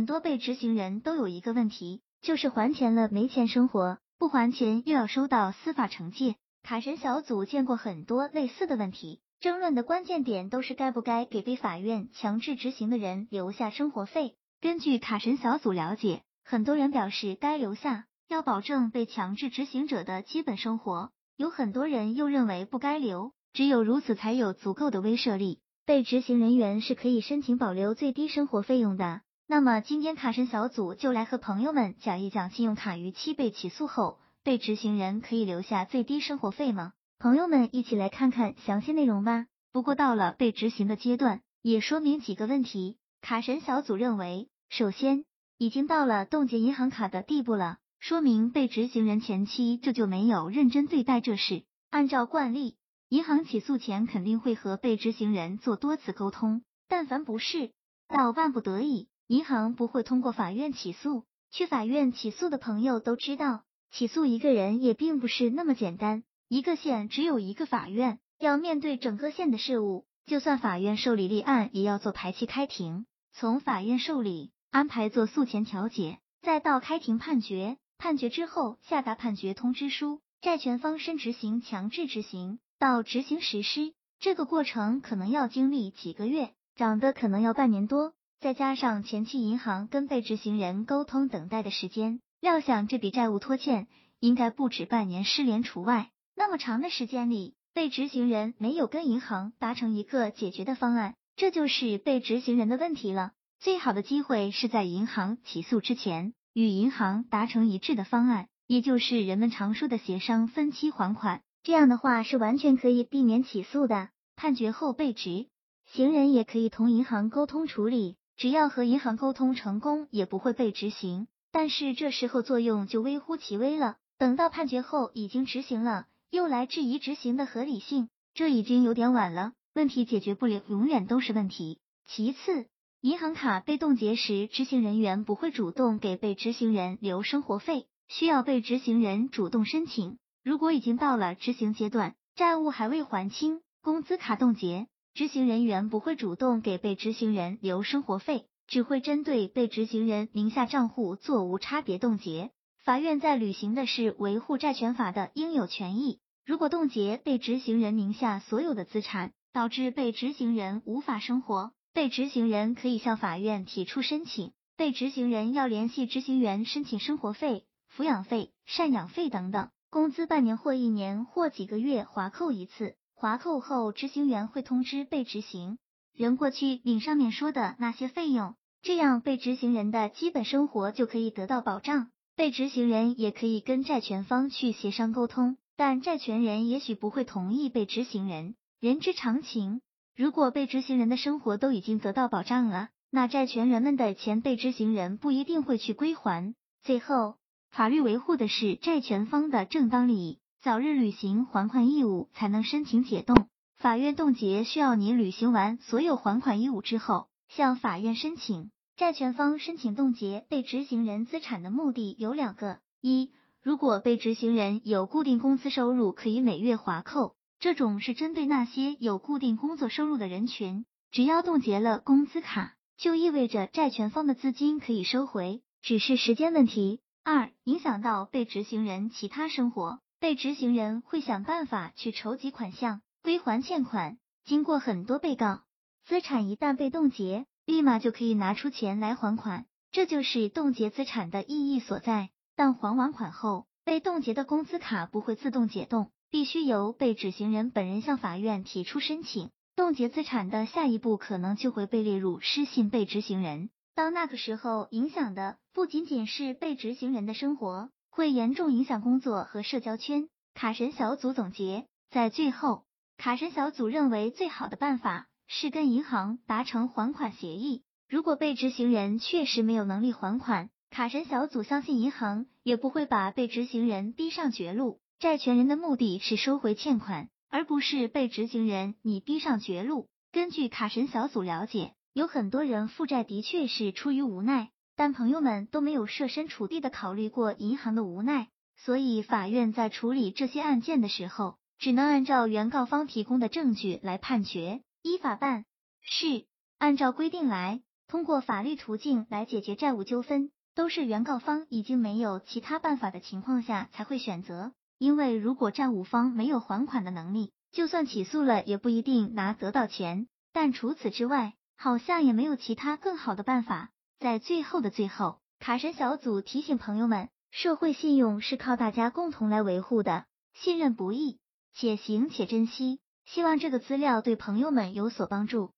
很多被执行人都有一个问题，就是还钱了没钱生活，不还钱又要收到司法惩戒。卡神小组见过很多类似的问题，争论的关键点都是该不该给被法院强制执行的人留下生活费。根据卡神小组了解，很多人表示该留下，要保证被强制执行者的基本生活；有很多人又认为不该留，只有如此才有足够的威慑力。被执行人员是可以申请保留最低生活费用的。那么今天卡神小组就来和朋友们讲一讲，信用卡逾期被起诉后，被执行人可以留下最低生活费吗？朋友们一起来看看详细内容吧。不过到了被执行的阶段，也说明几个问题。卡神小组认为，首先已经到了冻结银行卡的地步了，说明被执行人前期这就没有认真对待这事。按照惯例。银行起诉前肯定会和被执行人做多次沟通，但凡不是到万不得已，银行不会通过法院起诉。去法院起诉的朋友都知道，起诉一个人也并不是那么简单。一个县只有一个法院，要面对整个县的事务，就算法院受理立案，也要做排期开庭，从法院受理安排做诉前调解，再到开庭判决，判决之后下达判决通知书，债权方申执行强制执行。到执行实施，这个过程可能要经历几个月，长的可能要半年多，再加上前期银行跟被执行人沟通等待的时间，料想这笔债务拖欠应该不止半年，失联除外。那么长的时间里，被执行人没有跟银行达成一个解决的方案，这就是被执行人的问题了。最好的机会是在银行起诉之前，与银行达成一致的方案，也就是人们常说的协商分期还款。这样的话是完全可以避免起诉的。判决后被执行人也可以同银行沟通处理，只要和银行沟通成功，也不会被执行。但是这时候作用就微乎其微了。等到判决后已经执行了，又来质疑执行的合理性，这已经有点晚了。问题解决不了，永远都是问题。其次，银行卡被冻结时，执行人员不会主动给被执行人留生活费，需要被执行人主动申请。如果已经到了执行阶段，债务还未还清，工资卡冻结，执行人员不会主动给被执行人留生活费，只会针对被执行人名下账户做无差别冻结。法院在履行的是维护债权法的应有权益。如果冻结被执行人名下所有的资产，导致被执行人无法生活，被执行人可以向法院提出申请，被执行人要联系执行员申请生活费、抚养费、赡养费等等。工资半年或一年或几个月划扣一次，划扣后执行员会通知被执行人过去领上面说的那些费用，这样被执行人的基本生活就可以得到保障。被执行人也可以跟债权方去协商沟通，但债权人也许不会同意被执行人。人之常情，如果被执行人的生活都已经得到保障了，那债权人们的钱被执行人不一定会去归还。最后。法律维护的是债权方的正当利益，早日履行还款义务才能申请解冻。法院冻结需要你履行完所有还款义务之后，向法院申请。债权方申请冻结被执行人资产的目的有两个：一，如果被执行人有固定工资收入，可以每月划扣，这种是针对那些有固定工作收入的人群。只要冻结了工资卡，就意味着债权方的资金可以收回，只是时间问题。二、影响到被执行人其他生活，被执行人会想办法去筹集款项归还欠款。经过很多被告，资产一旦被冻结，立马就可以拿出钱来还款，这就是冻结资产的意义所在。但还完款后，被冻结的工资卡不会自动解冻，必须由被执行人本人向法院提出申请。冻结资产的下一步可能就会被列入失信被执行人。到那个时候，影响的不仅仅是被执行人的生活，会严重影响工作和社交圈。卡神小组总结，在最后，卡神小组认为最好的办法是跟银行达成还款协议。如果被执行人确实没有能力还款，卡神小组相信银行也不会把被执行人逼上绝路。债权人的目的是收回欠款，而不是被执行人你逼上绝路。根据卡神小组了解。有很多人负债的确是出于无奈，但朋友们都没有设身处地的考虑过银行的无奈，所以法院在处理这些案件的时候，只能按照原告方提供的证据来判决，依法办事，按照规定来。通过法律途径来解决债务纠纷，都是原告方已经没有其他办法的情况下才会选择。因为如果债务方没有还款的能力，就算起诉了也不一定拿得到钱。但除此之外，好像也没有其他更好的办法。在最后的最后，卡神小组提醒朋友们，社会信用是靠大家共同来维护的，信任不易，且行且珍惜。希望这个资料对朋友们有所帮助。